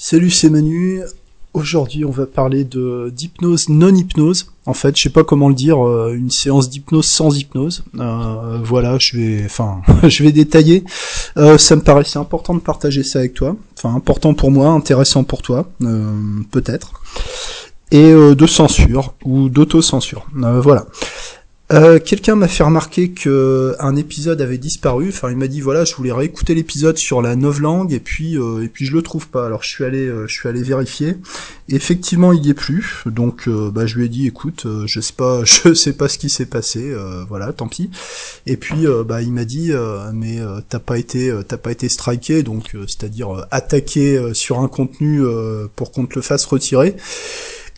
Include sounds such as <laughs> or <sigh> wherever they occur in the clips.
Salut, c'est Manu. Aujourd'hui, on va parler de d'hypnose non hypnose. En fait, je sais pas comment le dire, euh, une séance d'hypnose sans hypnose. Euh, voilà, je vais, enfin, <laughs> je vais détailler. Euh, ça me paraissait important de partager ça avec toi. Enfin, important pour moi, intéressant pour toi, peut-être. Et de censure ou d'autocensure. voilà. Euh, quelqu'un m'a fait remarquer que un épisode avait disparu. Enfin, il m'a dit voilà, je voulais réécouter l'épisode sur la novlangue et puis euh, et puis je le trouve pas. Alors je suis allé euh, je suis allé vérifier. effectivement, il y est plus. Donc bah je lui ai dit écoute, je sais pas <laughs> je sais pas ce qui s'est passé. voilà, tant pis. Et puis bah il m'a dit mais t'as pas été t'as pas été striké donc c'est-à-dire attaqué sur un contenu pour qu'on te le fasse retirer.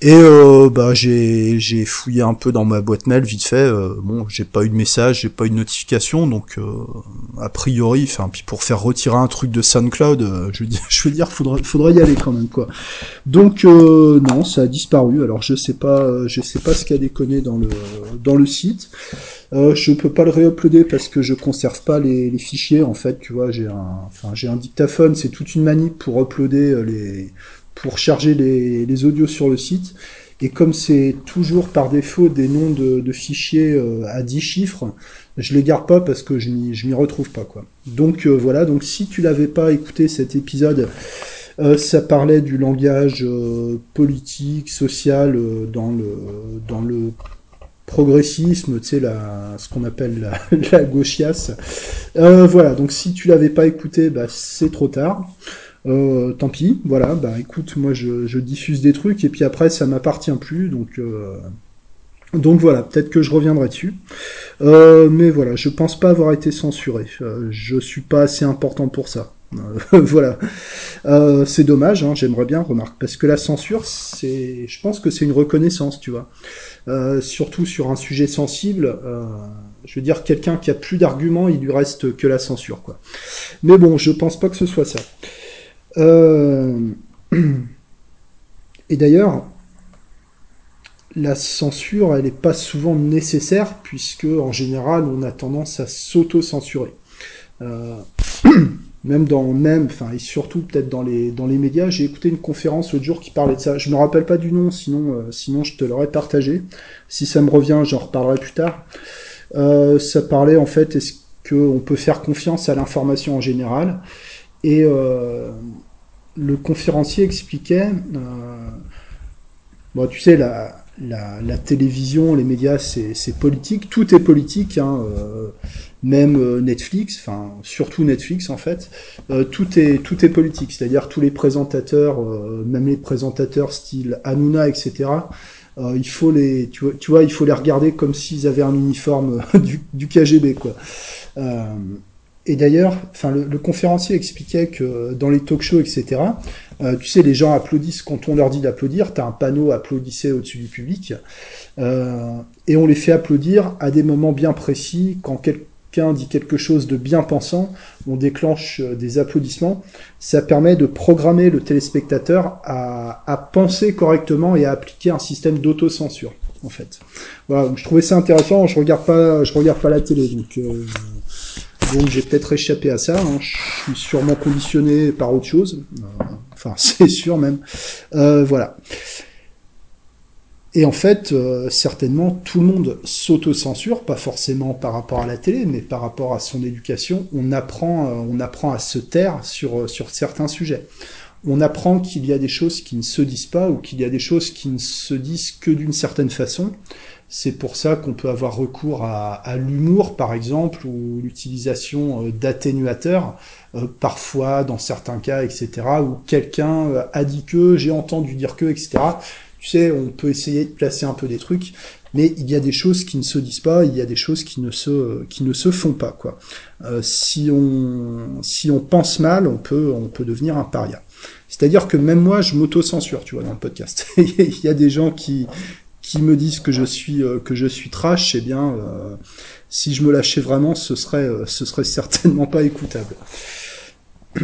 Et euh, bah j'ai fouillé un peu dans ma boîte mail vite fait. Euh, bon, j'ai pas eu de message, j'ai pas eu de notification, donc euh, a priori, enfin puis pour faire retirer un truc de SoundCloud, euh, je veux dire, <laughs> je veux dire, faudrait faudrait y aller quand même quoi. Donc non, ça a disparu. Alors je sais pas, je sais pas ce qu'il a déconné dans le dans le site. je peux pas le réuploader parce que je conserve pas les, les fichiers en fait. Tu vois, j'ai un, enfin j'ai un dictaphone, c'est toute une manip pour uploader les pour charger les, audios sur le site. Et comme c'est toujours par défaut des noms de, fichiers euh, à 10 chiffres, je les garde pas parce que je m'y retrouve pas quoi. Donc euh, voilà, donc si tu l'avais pas écouté cet épisode, euh, ça parlait du langage politique, social dans le dans le progressisme, tu sais, ce qu'on appelle la, <laughs> la gauchiasse. voilà, donc si tu l'avais pas écouté, bah, c'est trop tard. Euh, tant pis, voilà, bah écoute, moi je, diffuse des trucs et puis après ça m'appartient plus, donc euh, donc voilà, peut-être que je reviendrai dessus. Euh, mais voilà, je pense pas avoir été censuré. je suis pas assez important pour ça. <laughs> voilà, c'est dommage. Hein, J'aimerais bien remarquer parce que la censure, c'est, je pense que c'est une reconnaissance, tu vois. surtout sur un sujet sensible. je veux dire, quelqu'un qui a plus d'arguments, il lui reste que la censure, quoi. Mais bon, je pense pas que ce soit ça. Euh, <clears throat> et d'ailleurs, la censure, elle n'est pas souvent nécessaire, puisque en général, on a tendance à s'auto-censurer. Euh, <clears throat> même dans même, enfin et surtout peut-être dans les dans les médias, j'ai écouté une conférence l'autre jour qui parlait de ça. Je me rappelle pas du nom, sinon euh, sinon je te l'aurais partagé. Si ça me revient, j'en reparlerai plus tard. ça parlait en fait est-ce qu'on peut faire confiance à l'information en général? Et euh, le conférencier expliquait, euh, bon, tu sais, la, télévision, les médias, c'est politique, tout est politique, hein, euh, même Netflix, enfin surtout Netflix en fait, tout est tout est politique, c'est-à-dire tous les présentateurs, même les présentateurs style Hanouna, etc. il faut les, tu vois, il faut les regarder comme s'ils avaient un uniforme <laughs> du, du KGB quoi. Et d'ailleurs, enfin, le, conférencier expliquait que dans les talk shows, etc., euh, tu sais, les gens applaudissent quand on leur dit d'applaudir. Tu as un panneau applaudissez au-dessus du public. Euh, et on les fait applaudir à des moments bien précis. Quand quelqu'un dit quelque chose de bien pensant, on déclenche euh, des applaudissements. Ça permet de programmer le téléspectateur à, à penser correctement et à appliquer un système d'autocensure, en fait. Voilà, donc je trouvais ça intéressant. Je regarde pas, je regarde pas la télé, donc. Euh, donc j'ai peut-être échappé à ça. Hein. Je suis sûrement conditionné par autre chose. Euh, enfin, <laughs> c'est sûr même. Euh, voilà. Et en fait, euh, certainement, tout le monde s'auto-censure, pas forcément par rapport à la télé, mais par rapport à son éducation. On apprend, à se taire sur, sur certains sujets. On apprend qu'il y a des choses qui ne se disent pas ou qu'il y a des choses qui ne se disent que d'une certaine façon. C'est pour ça qu'on peut avoir recours à, l'humour, par exemple, ou l'utilisation euh, d'atténuateurs, euh, parfois dans certains cas, etc., où quelqu'un euh, a dit que, j'ai entendu dire que, etc. Tu sais, on peut essayer de placer un peu des trucs, mais il y a des choses qui ne se disent pas, il y a des choses qui ne se qui ne se font pas quoi. si on si on pense mal, on peut on peut devenir un paria. C'est-à-dire que même moi, je m'auto-censure, tu vois, dans le podcast. <laughs> il y a des gens qui qui me disent que je suis euh, que je suis trash, eh bien, euh, si je me lâchais vraiment, ce serait euh, ce serait certainement pas écoutable. <clears throat>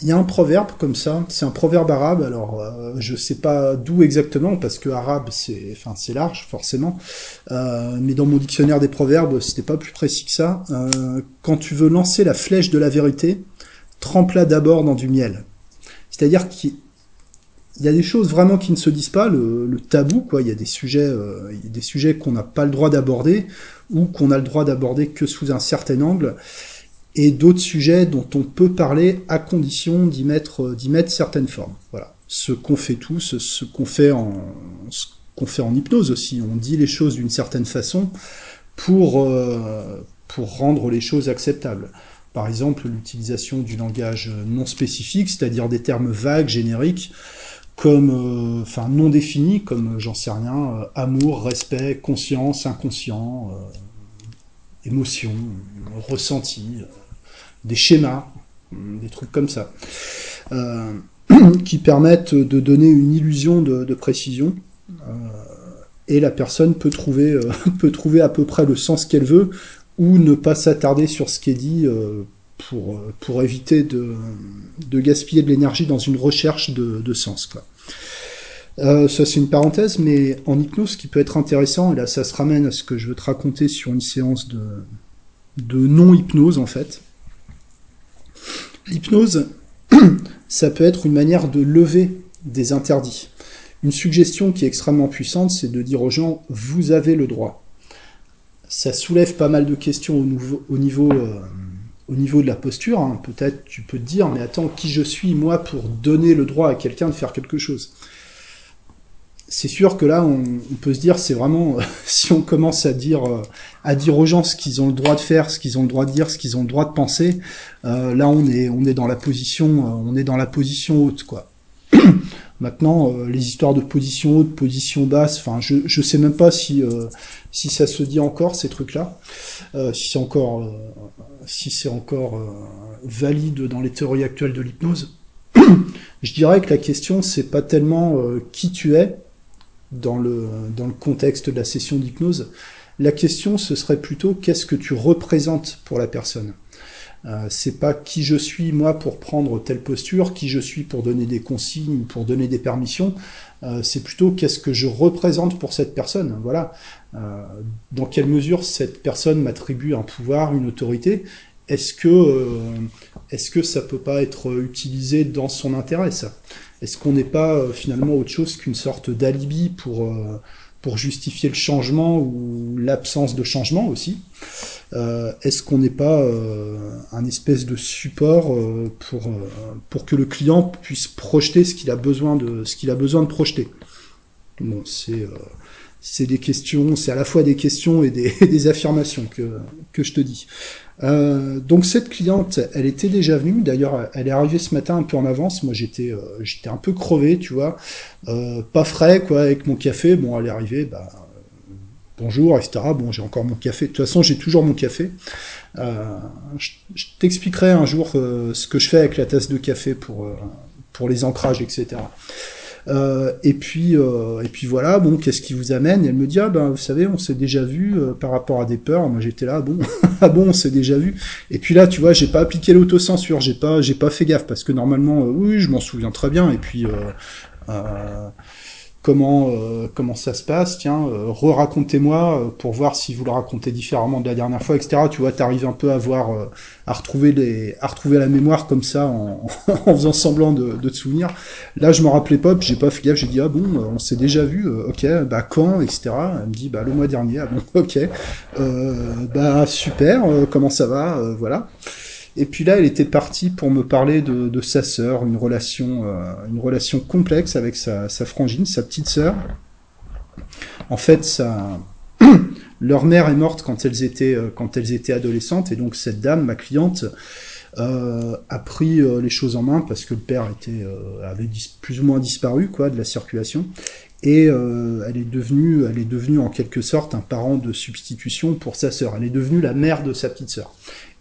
Il y a un proverbe comme ça, c'est un proverbe arabe. Alors, je sais pas d'où exactement parce que arabe c'est, enfin c'est large forcément. mais dans mon dictionnaire des proverbes, c'était pas plus précis que ça. quand tu veux lancer la flèche de la vérité, trempe-la d'abord dans du miel. C'est-à-dire qu'il y a des choses vraiment qui ne se disent pas, le, tabou, quoi. Il y a des sujets, euh, il des sujets qu'on n'a pas le droit d'aborder ou qu'on a le droit d'aborder que sous un certain angle, et d'autres sujets dont on peut parler à condition d'y mettre, d'y mettre certaines formes. Voilà. Ce qu'on fait tous, ce qu'on fait en, ce qu'on fait en hypnose aussi. On dit les choses d'une certaine façon pour, euh, pour rendre les choses acceptables. Par exemple, l'utilisation du langage non spécifique, c'est-à-dire des termes vagues, génériques, comme, euh, enfin, non définis, comme, euh, j'en sais rien, amour, respect, conscience, inconscient, émotion, ressenti, des schémas, des trucs comme ça, <clears throat> qui permettent de donner une illusion de précision et la personne peut trouver, euh, <laughs> peut trouver à peu près le sens qu'elle veut ou ne pas s'attarder sur ce qui est dit euh, pour, euh, pour éviter de, gaspiller de l'énergie dans une recherche de, sens. Quoi. Euh, ça c'est une parenthèse, mais en hypnose, ce qui peut être intéressant, et là ça se ramène à ce que je veux te raconter sur une séance de, de non-hypnose en fait. L'hypnose, <clears throat> ça peut être une manière de lever des interdits. Une suggestion qui est extrêmement puissante, c'est de dire aux gens, vous avez le droit. Ça soulève pas mal de questions au, niveau, euh, au niveau, de la posture. Hein. Peut-être tu peux te dire, mais attends, qui je suis moi pour donner le droit à quelqu'un de faire quelque chose? C'est sûr que là, on, peut se dire, c'est vraiment, <laughs> si on commence à dire, euh, à dire aux gens ce qu'ils ont le droit de faire, ce qu'ils ont le droit de dire, ce qu'ils ont le droit de penser, euh, là, on est, on est dans la position, on est dans la position haute, quoi. <clears throat> Maintenant, euh, les histoires de position haute, position basse, enfin, je je sais même pas si euh, si ça se dit encore ces trucs-là, euh, si c'est encore si c'est encore valide dans les théories actuelles de l'hypnose. <coughs> je dirais que la question c'est pas tellement qui tu es dans le dans le contexte de la session d'hypnose. La question ce serait plutôt qu'est-ce que tu représentes pour la personne. Euh, c'est pas qui je suis moi pour prendre telle posture, qui je suis pour donner des consignes, pour donner des permissions. Euh, c'est plutôt qu'est-ce que je représente pour cette personne. Voilà. Euh, dans quelle mesure cette personne m'attribue un pouvoir, une autorité Est-ce que est-ce que ça peut pas être utilisé dans son intérêt ça? Est-ce qu'on n'est pas finalement autre chose qu'une sorte d'alibi pour pour justifier le changement ou l'absence de changement aussi? Euh, Est-ce qu'on n'est pas euh, un espèce de support euh, pour, pour que le client puisse projeter ce qu'il a besoin de ce qu'il a besoin de projeter? Bon, c'est c'est des questions, c'est à la fois des questions et des, <laughs> affirmations que, que je te dis. Donc cette cliente, elle était déjà venue. D'ailleurs, elle est arrivée ce matin un peu en avance. Moi, j'étais, j'étais un peu crevé, tu vois, pas frais, quoi, avec mon café. Bon, elle est arrivée, bah, bonjour, etc. Bon, j'ai encore mon café. De toute façon, j'ai toujours mon café. je, je t'expliquerai un jour ce que je fais avec la tasse de café pour pour les ancrages, etc. Euh, et puis euh, et puis voilà, bon, qu'est-ce qui vous amène? Elle me dit ah ben vous savez, on s'est déjà vu euh, par rapport à des peurs. Moi j'étais là, bon, <laughs> ah bon, on s'est déjà vu? Et puis là, tu vois, j'ai pas appliqué l'autocensure, j'ai pas j'ai pas fait gaffe parce que normalement, oui, je m'en souviens très bien. Et puis comment euh, comment ça se passe, tiens, euh, re-racontez-moi euh, pour voir si vous le racontez différemment de la dernière fois, etc. Tu vois, t'arrives un peu à voir, à retrouver les, à retrouver la mémoire comme ça en, <laughs> en faisant semblant de, de, souvenir. Là, je me rappelais pas, j'ai pas fait gaffe, j'ai dit ah bon, on s'est déjà vu, ok, bah quand, etc. Elle me dit bah le mois dernier, ah bon, <laughs> ok, bah super, comment ça va, voilà. Et puis là, elle était partie pour me parler de, sa sœur, une relation, euh, une relation complexe avec sa, sa frangine, sa petite sœur. En fait, ça, <clears throat> leur mère est morte quand elles étaient, euh, quand elles étaient adolescentes, et donc cette dame, ma cliente, euh, a pris les choses en main parce que le père était, avait plus ou moins disparu quoi de la circulation. Et elle est devenue elle est devenue en quelque sorte un parent de substitution pour sa sœur. Elle est devenue la mère de sa petite sœur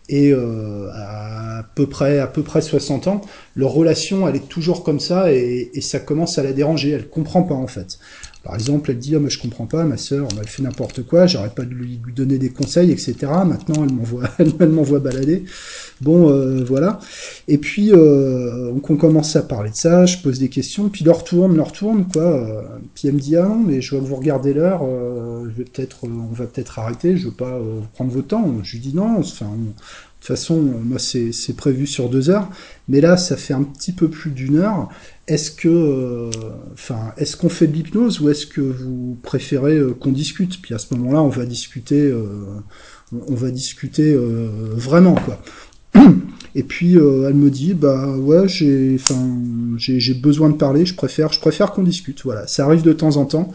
et euh, à peu près à peu près 60 ans, leur relation elle est toujours comme ça et, et, ça commence à la déranger. Elle comprend pas en fait. Par exemple, elle dit oh, mais je comprends pas, ma sœur, elle fait n'importe quoi, j'arrête pas de lui, donner des conseils, etc. Maintenant, elle m'envoie <laughs> elle m'envoie balader. Bon, euh, voilà. Et puis, euh, on commence à parler de ça, je pose des questions, puis leur tourne, leur tourne, quoi. Euh, puis elle me dit, ah mais je vois que vous regardez l'heure, on va peut-être arrêter, je veux pas prendre votre temps. Je lui dis non, enfin, toute façon, moi, c'est prévu sur deux heures. Mais là, ça fait un petit peu plus d'une heure. Est-ce que, enfin, est-ce qu'on fait de l'hypnose ou est-ce que vous préférez qu'on discute? Puis à ce moment-là, on va discuter, on va discuter vraiment, quoi. Et puis euh, elle me dit bah ouais j'ai j'ai besoin de parler, je préfère je préfère qu'on discute. Voilà, ça arrive de temps en temps.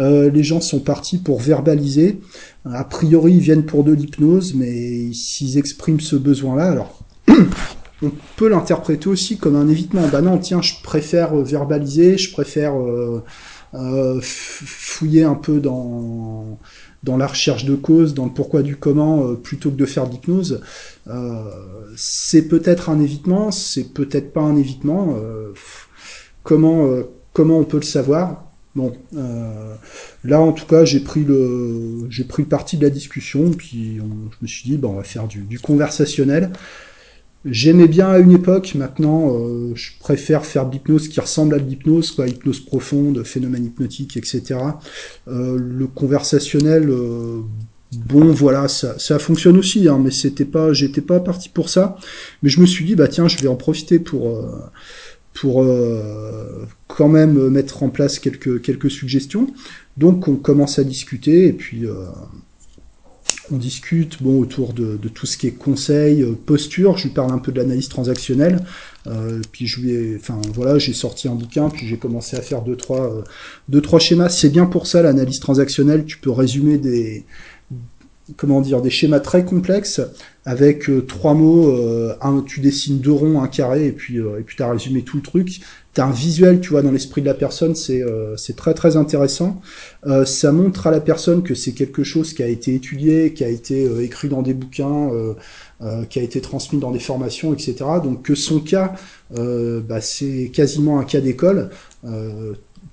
Euh, les gens sont partis pour verbaliser. A priori, ils viennent pour de l'hypnose, mais s'ils expriment ce besoin-là, alors <clears throat> on peut l'interpréter aussi comme un évitement. Bah non, tiens, je préfère verbaliser, je préfère euh, euh fouiller un peu dans dans la recherche de cause, dans le pourquoi du comment, euh, plutôt que de faire de l'hypnose, euh, c'est peut-être un évitement, c'est peut-être pas un évitement. Euh, comment comment on peut le savoir? Bon, là en tout cas j'ai pris le j'ai pris le parti de la discussion, puis je me suis dit bon on va faire du, du conversationnel. J'aimais bien à une époque, maintenant euh, je préfère faire de l'hypnose qui ressemble à de l'hypnose, quoi, hypnose profonde, phénomène hypnotique, etc. Euh, le conversationnel, euh, bon voilà, ça, ça fonctionne aussi, hein, mais c'était pas, j'étais pas parti pour ça. Mais je me suis dit bah tiens, je vais en profiter pour pour quand même mettre en place quelques quelques suggestions. Donc on commence à discuter et puis on discute bon autour de, tout ce qui est conseil, euh, posture. Je lui parle un peu de l'analyse transactionnelle. Euh, puis je lui ai, enfin voilà, j'ai sorti un bouquin, puis j'ai commencé à faire deux trois euh, deux trois schémas. C'est bien pour ça l'analyse transactionnelle. Tu peux résumer des comment dire des schémas très complexes avec trois mots. un, tu dessines deux ronds, un carré, et puis et puis résumé tout le truc t'as un visuel, tu vois, dans l'esprit de la personne, c'est euh, très très intéressant. Euh, ça montre à la personne que c'est quelque chose qui a été étudié, qui a été euh, écrit dans des bouquins, qui a été transmis dans des formations, etc. Donc que son cas, bah, c'est quasiment un cas d'école.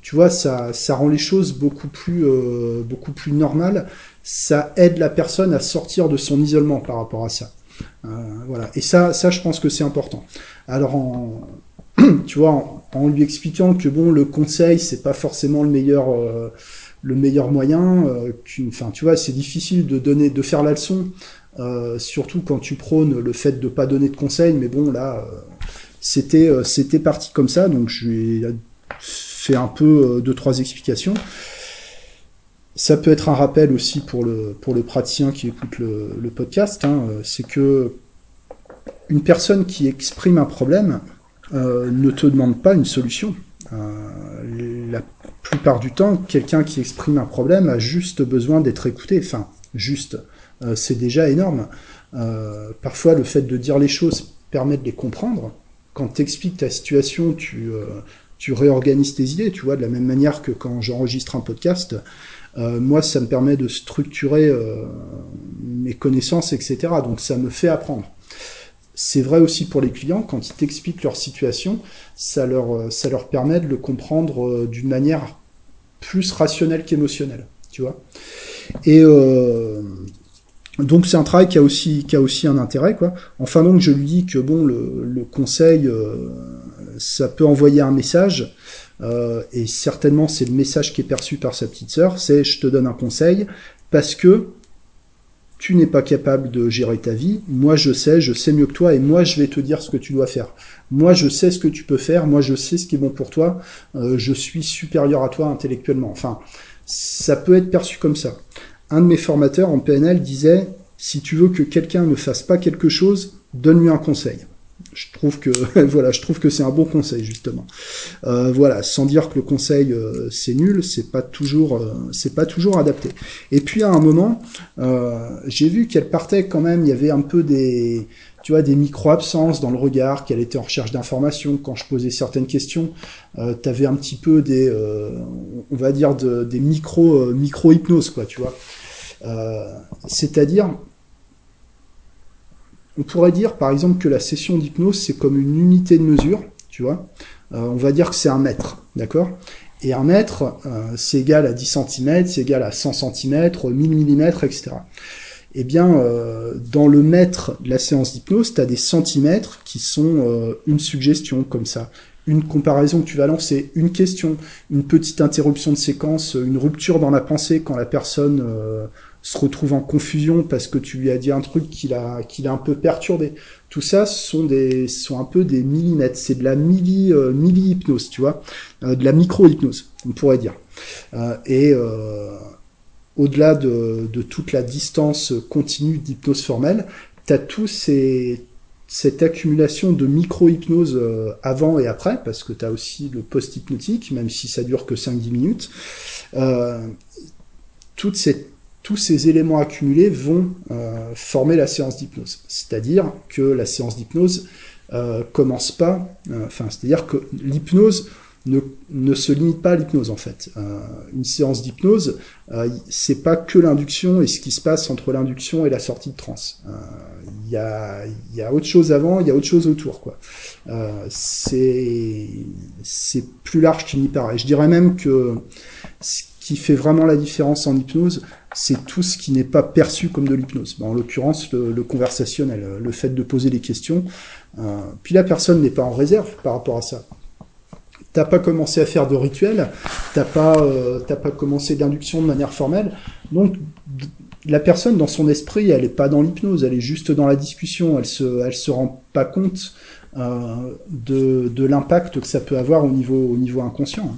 tu vois, ça ça rend les choses beaucoup plus beaucoup plus normales. Ça aide la personne à sortir de son isolement par rapport à ça. voilà. Et ça, ça, je pense que c'est important. Alors en <clears throat> tu vois, en, lui expliquant que bon, le conseil, c'est pas forcément le meilleur, euh, le meilleur moyen. Euh, enfin, tu vois, c'est difficile de donner, de faire la leçon, euh, surtout quand tu prônes le fait de pas donner de conseils. Mais bon, là, c'était, c'était parti comme ça, donc je lui ai fait un peu deux trois explications. Ça peut être un rappel aussi pour le pour le praticien qui écoute le, podcast. Hein, c'est que une personne qui exprime un problème, euh, ne te demande pas une solution. Euh, la plupart du temps, quelqu'un qui exprime un problème a juste besoin d'être écouté. Enfin, juste, euh, c'est déjà énorme. parfois, le fait de dire les choses permet de les comprendre. Quand tu expliques ta situation, tu, tu réorganises tes idées, tu vois, de la même manière que quand j'enregistre un podcast, moi, ça me permet de structurer mes connaissances, etc. Donc, ça me fait apprendre. C'est vrai aussi pour les clients, quand ils t'expliquent leur situation, ça leur, euh, ça leur permet de le comprendre euh, d'une manière plus rationnelle qu'émotionnelle, tu vois. Et euh, donc c'est un travail qui a aussi qui a aussi un intérêt quoi. Enfin donc je lui dis que bon le, conseil ça peut envoyer un message et certainement c'est le message qui est perçu par sa petite sœur, c'est je te donne un conseil parce que tu n'es pas capable de gérer ta vie, moi je sais, je sais mieux que toi, et moi je vais te dire ce que tu dois faire. Moi je sais ce que tu peux faire, moi je sais ce qui est bon pour toi, euh, je suis supérieur à toi intellectuellement. Enfin, ça peut être perçu comme ça. Un de mes formateurs en PNL disait, si tu veux que quelqu'un ne fasse pas quelque chose, donne-lui un conseil je trouve que <laughs> voilà, je trouve que c'est un bon conseil justement. Euh, voilà, sans dire que le conseil euh, c'est nul, c'est pas toujours euh, c'est pas toujours adapté. Et puis à un moment, j'ai vu qu'elle partait quand même. Il y avait un peu des tu vois des micro absences dans le regard, qu'elle était en recherche d'informations. Quand je posais certaines questions, tu avais un petit peu des on va dire de, des micro micro hypnose quoi, tu vois. C'est-à-dire on pourrait dire par exemple que la session d'hypnose c'est comme une unité de mesure, tu vois. Euh, on va dire que c'est un mètre, d'accord? Et un mètre, euh, c'est égal à 10 cm, c'est égal à 100 cm, 1000 mm, etc. Eh bien, euh, dans le mètre de la séance d'hypnose, tu as des centimètres qui sont une suggestion comme ça, une comparaison que tu vas lancer, une question, une petite interruption de séquence, une rupture dans la pensée quand la personne se retrouve en confusion parce que tu lui as dit un truc qu'il a, qu'il a un peu perturbé. Tout ça sont des, sont un peu des millimètres. C'est de la milli, euh, milli hypnose, tu vois, euh, de la micro hypnose, on pourrait dire. Euh, et au-delà de, de, toute la distance continue d'hypnose formelle, tu as tous ces, cette accumulation de micro-hypnose avant et après, parce que tu as aussi le post-hypnotique, même si ça dure que 5-10 minutes. Euh, toute cette tous ces éléments accumulés vont euh, former la séance d'hypnose. C'est-à-dire que la séance d'hypnose euh, commence pas, euh, enfin, c'est-à-dire que l'hypnose ne, se limite pas à l'hypnose en fait. Une séance d'hypnose, c'est pas que l'induction et ce qui se passe entre l'induction et la sortie de transe. Il y a, y, a, autre chose avant, il y a autre chose autour quoi. c'est plus large qu'il n'y paraît. Je dirais même que ce qui fait vraiment la différence en hypnose, c'est tout ce qui n'est pas perçu comme de l'hypnose. en l'occurrence, le, conversationnel, le fait de poser des questions. Euh, puis la personne n'est pas en réserve par rapport à ça. T'as pas commencé à faire de rituel, t'as pas, euh, pas commencé d'induction de manière formelle, donc la personne dans son esprit, elle est pas dans l'hypnose, elle est juste dans la discussion, elle se, elle se rend pas compte euh, de, de l'impact que ça peut avoir au niveau, au niveau inconscient.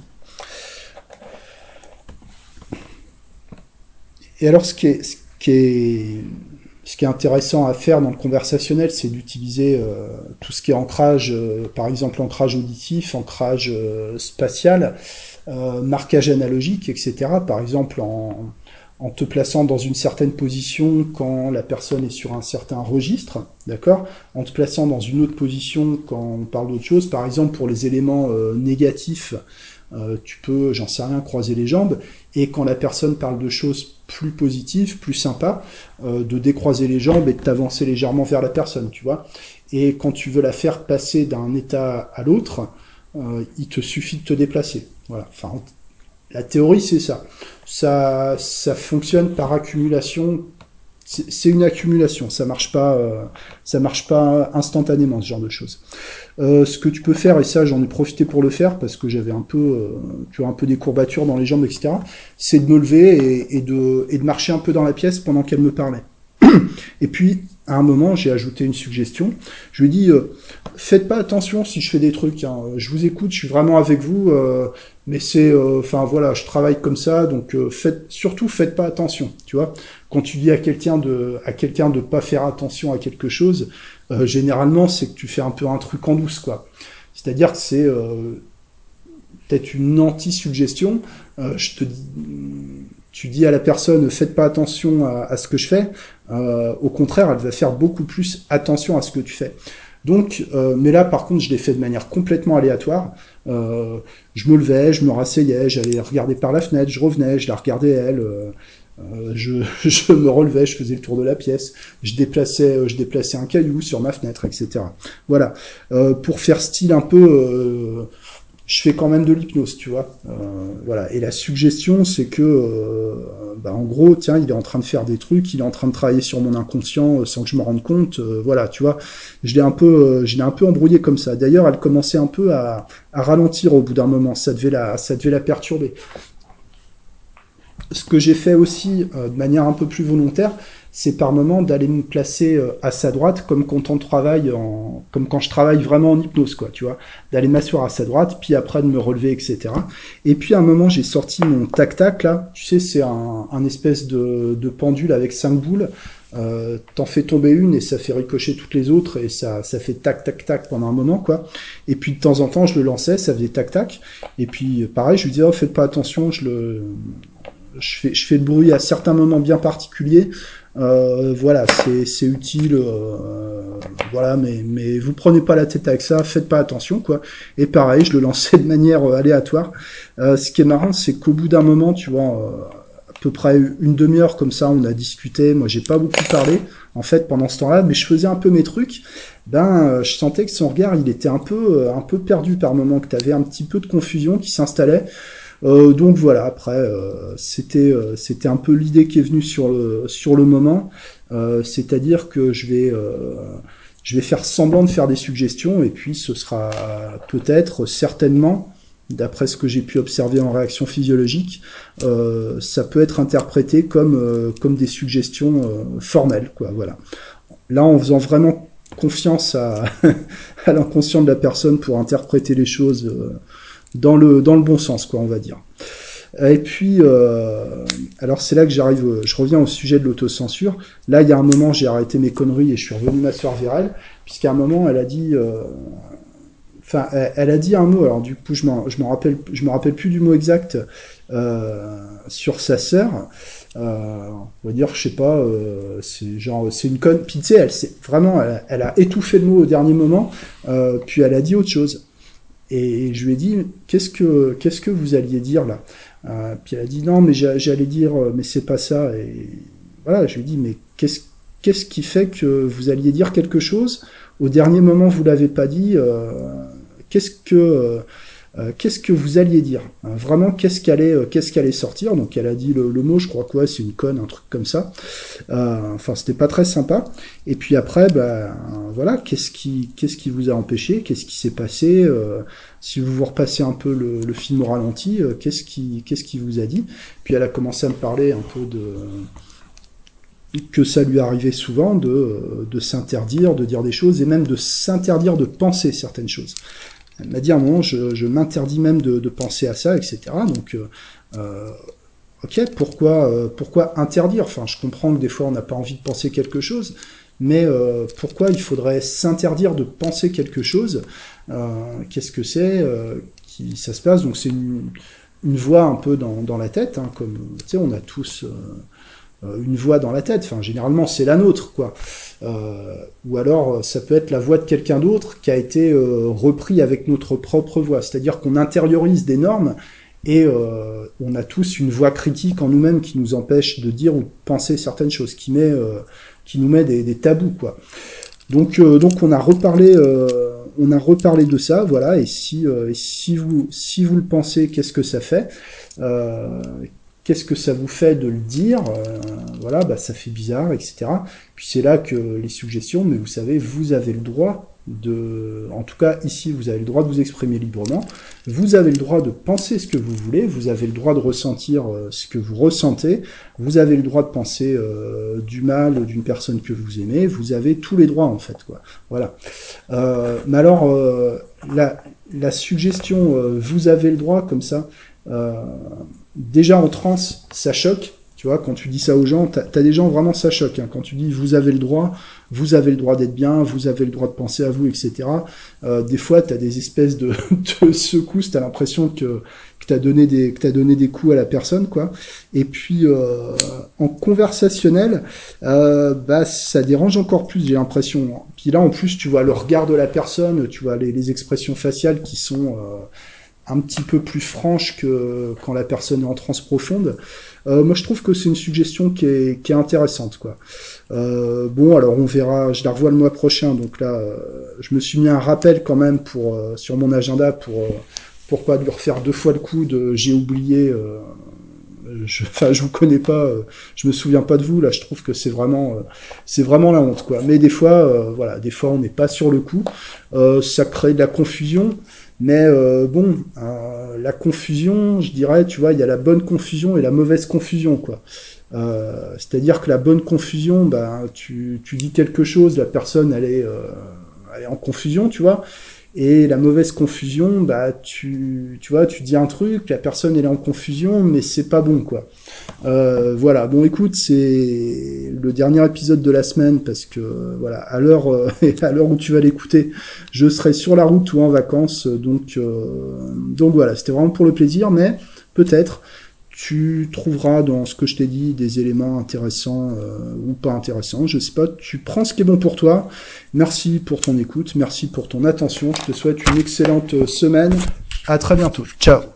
Et alors, ce qui est, intéressant à faire dans le conversationnel, c'est d'utiliser euh, tout ce qui est ancrage, euh, par exemple ancrage auditif, ancrage euh, spatial, marquage analogique, etc. Par exemple, en, en, te plaçant dans une certaine position quand la personne est sur un certain registre, d'accord? En te plaçant dans une autre position quand on parle d'autre chose, par exemple pour les éléments négatifs, tu peux, j'en sais rien, croiser les jambes, et quand la personne parle de choses plus positif, plus sympa, euh, de décroiser les jambes et de t'avancer légèrement vers la personne, tu vois. Et quand tu veux la faire passer d'un état à l'autre, euh, il te suffit de te déplacer. Voilà. Enfin, la théorie, c'est ça. Ça, ça fonctionne par accumulation c'est une accumulation, ça marche pas, euh, ça marche pas instantanément ce genre de choses. Euh, ce que tu peux faire, et ça j'en ai profité pour le faire parce que j'avais un peu, euh, tu vois, un peu des courbatures dans les jambes, etc. C'est de me lever et, et, de, et de marcher un peu dans la pièce pendant qu'elle me parlait. <clears throat> Et puis à un moment, j'ai ajouté une suggestion. Je lui ai dit, euh, faites pas attention si je fais des trucs. Hein. Je vous écoute, je suis vraiment avec vous, euh, mais c'est, euh, enfin voilà, je travaille comme ça, donc faites, surtout faites pas attention. Tu vois, quand tu dis à quelqu'un de, à quelqu'un de pas faire attention à quelque chose, généralement c'est que tu fais un peu un truc en douce, quoi. C'est-à-dire que c'est peut-être une anti-suggestion. je te dis tu dis à la personne faites pas attention à, ce que je fais, euh, au contraire, elle va faire beaucoup plus attention à ce que tu fais. Donc, euh, mais là, par contre, je l'ai fait de manière complètement aléatoire. Euh, je me levais, je me rasseyais, j'allais regarder par la fenêtre, je revenais, je la regardais elle. Je, <laughs> je, me relevais, je faisais le tour de la pièce, je déplaçais, je déplaçais un caillou sur ma fenêtre, etc. Voilà, pour faire style un peu je fais quand même de l'hypnose, tu vois. Euh, voilà. Et la suggestion, c'est que, euh, bah, en gros, tiens, il est en train de faire des trucs, il est en train de travailler sur mon inconscient euh, sans que je me rende compte. Euh, voilà, tu vois. Je l'ai un peu, euh, je l'ai un peu embrouillé comme ça. D'ailleurs, elle commençait un peu à, à ralentir au bout d'un moment. Ça devait la, ça devait la perturber. Ce que j'ai fait aussi de manière un peu plus volontaire, c'est par moment d'aller me placer euh, à sa droite, comme quand on travaille en, comme quand je travaille vraiment en hypnose, quoi, tu vois, d'aller m'asseoir à sa droite, puis après de me relever, etc. Et puis à un moment, j'ai sorti mon tac-tac là, tu sais, c'est un, un, espèce de, de pendule avec cinq boules. Euh, T'en fais tomber une et ça fait ricocher toutes les autres et ça, ça fait tac tac tac pendant un moment quoi. Et puis de temps en temps je le lançais, ça faisait tac tac. Et puis pareil, je lui disais oh faites pas attention, je le, je fais, je fais le bruit à certains moments bien particuliers. Euh, voilà, c'est utile, euh, voilà, mais mais vous prenez pas la tête avec ça, faites pas attention quoi. Et pareil, je le lançais de manière euh, aléatoire. ce qui est marrant, c'est qu'au bout d'un moment, tu vois, à peu près une demi-heure comme ça, on a discuté. Moi, j'ai pas beaucoup parlé en fait pendant ce temps-là, mais je faisais un peu mes trucs. Ben, je sentais que son regard, il était un peu un peu perdu par moment, que tu avais un petit peu de confusion qui s'installait. Euh, donc voilà, après euh, c'était euh, c'était un peu l'idée qui est venue sur le sur le moment, c'est-à-dire que je vais je vais faire semblant de faire des suggestions et puis ce sera peut-être certainement d'après ce que j'ai pu observer en réaction physiologique, euh, ça peut être interprété comme, euh, comme des suggestions formelles. Quoi, voilà. Là, en faisant vraiment confiance à, <laughs> à l'inconscient de la personne pour interpréter les choses dans, le, dans le bon sens, quoi, on va dire. Et puis, alors c'est là que j'arrive, je reviens au sujet de l'autocensure. Là, il y a un moment, j'ai arrêté mes conneries et je suis revenu m'asseoir vers elle, puisqu'à un moment, elle a dit, Enfin, elle, a dit un mot. Alors du coup, je je me rappelle, je me rappelle plus du mot exact euh, sur sa sœur. Euh, on va dire, je sais pas, euh, c'est genre, c'est une conne. Puis elle, vraiment, elle, a étouffé le mot au dernier moment. Euh, puis elle a dit autre chose. Et je lui ai dit, qu'est-ce que, qu'est-ce que vous alliez dire là? Euh, Puis elle a dit non, mais j'allais dire, mais c'est pas ça. Et voilà, je lui ai dit, mais qu'est-ce, qu'est-ce qui fait que vous alliez dire quelque chose? Au dernier moment, vous l'avez pas dit. Euh, qu'est-ce que euh, euh, qu'est-ce que vous alliez dire hein, Vraiment, qu'est-ce qu'elle allait, qu'est-ce qu'elle sortir Donc, elle a dit le, mot, je crois quoi, c'est une conne, un truc comme ça. enfin, c'était pas très sympa. Et puis après, ben voilà, qu'est-ce qui, qu'est-ce qui vous a empêché? Qu'est-ce qui s'est passé? Si vous vous repassez un peu le, film au ralenti, qu'est-ce qui, qu'est-ce qui vous a dit? Puis elle a commencé à me parler un peu de que ça lui arrivait souvent de, de s'interdire, de dire des choses, et même de s'interdire de penser certaines choses. Elle m'a dit à un moment, je, je m'interdis même de, de, penser à ça, etc. Donc, euh, euh, ok, pourquoi, euh, pourquoi interdire? Enfin, je comprends que des fois on n'a pas envie de penser quelque chose, mais pourquoi il faudrait s'interdire de penser quelque chose? Qu'est-ce que c'est qui ça se passe? Donc c'est une, une voix un peu dans, dans la tête, hein, comme tu sais, on a tous une voix dans la tête. Enfin, généralement, c'est la nôtre, quoi. Euh, ou alors, euh, ça peut être la voix de quelqu'un d'autre qui a été repris avec notre propre voix. C'est-à-dire qu'on intériorise des normes et on a tous une voix critique en nous-mêmes qui nous empêche de dire ou de penser certaines choses, qui met, qui nous met des, tabous, quoi. Donc, donc, on a reparlé. on a reparlé de ça, voilà. Et si, si vous, si vous le pensez, qu'est-ce que ça fait? Qu'est-ce que ça vous fait de le dire euh, Voilà, bah, ça fait bizarre, etc. Puis c'est là que les suggestions, mais vous savez, vous avez le droit de, en tout cas ici, vous avez le droit de vous exprimer librement. Vous avez le droit de penser ce que vous voulez. Vous avez le droit de ressentir euh, ce que vous ressentez. Vous avez le droit de penser euh, du mal d'une personne que vous aimez. Vous avez tous les droits en fait, quoi. Voilà. Euh, mais alors, la, la suggestion, vous avez le droit comme ça déjà en transe, ça choque. Tu vois, quand tu dis ça aux gens, t'as as des gens vraiment ça choque. Hein. Quand tu dis vous avez le droit, vous avez le droit d'être bien, vous avez le droit de penser à vous, etc. Euh, des fois, t'as des espèces de, <laughs> de secousses, t'as l'impression que que t'as donné des as donné des coups à la personne, quoi. Et puis euh, en conversationnel, euh, bah ça dérange encore plus, j'ai l'impression. Puis là, en plus, tu vois le regard de la personne, tu vois les, les expressions faciales qui sont euh, un petit peu plus franche que quand la personne est en transe profonde. Euh, moi, je trouve que c'est une suggestion qui est, intéressante, quoi. Euh, bon, alors on verra. Je la revois le mois prochain, donc là, euh, je me suis mis un rappel quand même pour euh, sur mon agenda pour euh, pour pas lui refaire deux fois le coup de j'ai oublié. je, enfin, je vous connais pas, je me souviens pas de vous. Là, je trouve que c'est vraiment, c'est vraiment la honte, quoi. Mais des fois, voilà, des fois, on n'est pas sur le coup. ça crée de la confusion. Mais euh, bon, euh, la confusion, je dirais, tu vois, il y a la bonne confusion et la mauvaise confusion, quoi. Euh, C'est-à-dire que la bonne confusion, ben, tu, tu, dis quelque chose, la personne, elle est, euh, elle est en confusion, tu vois. Et la mauvaise confusion, bah tu, tu vois, tu dis un truc, la personne elle est en confusion, mais c'est pas bon quoi. Euh, voilà. Bon, écoute, c'est le dernier épisode de la semaine parce que voilà, à l'heure euh, <laughs> à l'heure où tu vas l'écouter, je serai sur la route ou en vacances, donc euh, donc voilà, c'était vraiment pour le plaisir, mais peut-être tu trouveras dans ce que je t'ai dit des éléments intéressants euh, ou pas intéressants, je sais pas, tu prends ce qui est bon pour toi. Merci pour ton écoute, merci pour ton attention, je te souhaite une excellente semaine. À très bientôt. Ciao.